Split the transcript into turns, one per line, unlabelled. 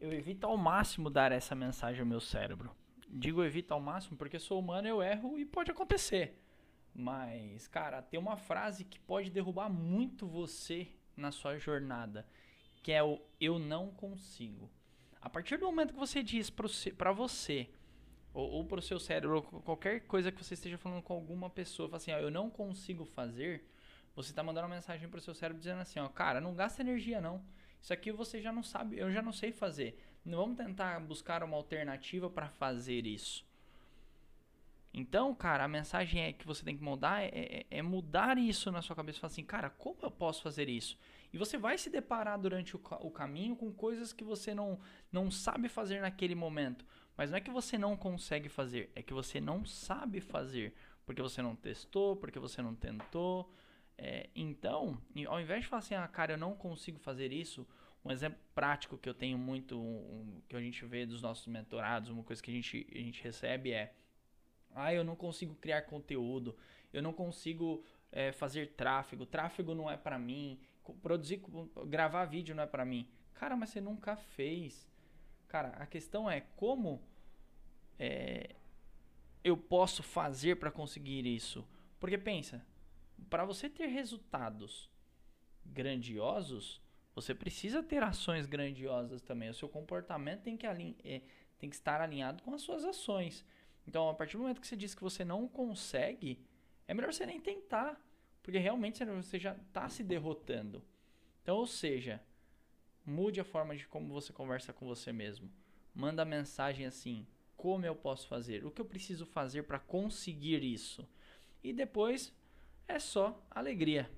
eu evito ao máximo dar essa mensagem ao meu cérebro. Digo evito ao máximo porque sou humano, eu erro e pode acontecer. Mas, cara, tem uma frase que pode derrubar muito você na sua jornada, que é o eu não consigo. A partir do momento que você diz para você, ou, ou para o seu cérebro, qualquer coisa que você esteja falando com alguma pessoa, assim, ó, eu não consigo fazer, você está mandando uma mensagem para o seu cérebro dizendo assim, ó, cara, não gasta energia não. Isso aqui você já não sabe, eu já não sei fazer. Não vamos tentar buscar uma alternativa para fazer isso. Então, cara, a mensagem é que você tem que mudar é, é, é mudar isso na sua cabeça. Falar assim, cara, como eu posso fazer isso? E você vai se deparar durante o, o caminho com coisas que você não, não sabe fazer naquele momento. Mas não é que você não consegue fazer, é que você não sabe fazer. Porque você não testou, porque você não tentou. É, então, ao invés de falar assim, ah, cara, eu não consigo fazer isso, um exemplo prático que eu tenho muito, um, que a gente vê dos nossos mentorados, uma coisa que a gente, a gente recebe é: ah, eu não consigo criar conteúdo, eu não consigo é, fazer tráfego, tráfego não é para mim, produzir, gravar vídeo não é para mim. Cara, mas você nunca fez. Cara, a questão é como é, eu posso fazer para conseguir isso? Porque pensa, para você ter resultados grandiosos, você precisa ter ações grandiosas também. O seu comportamento tem que, é, tem que estar alinhado com as suas ações. Então, a partir do momento que você diz que você não consegue, é melhor você nem tentar. Porque realmente você já está se derrotando. Então, ou seja, mude a forma de como você conversa com você mesmo. Manda mensagem assim: como eu posso fazer? O que eu preciso fazer para conseguir isso? E depois é só alegria.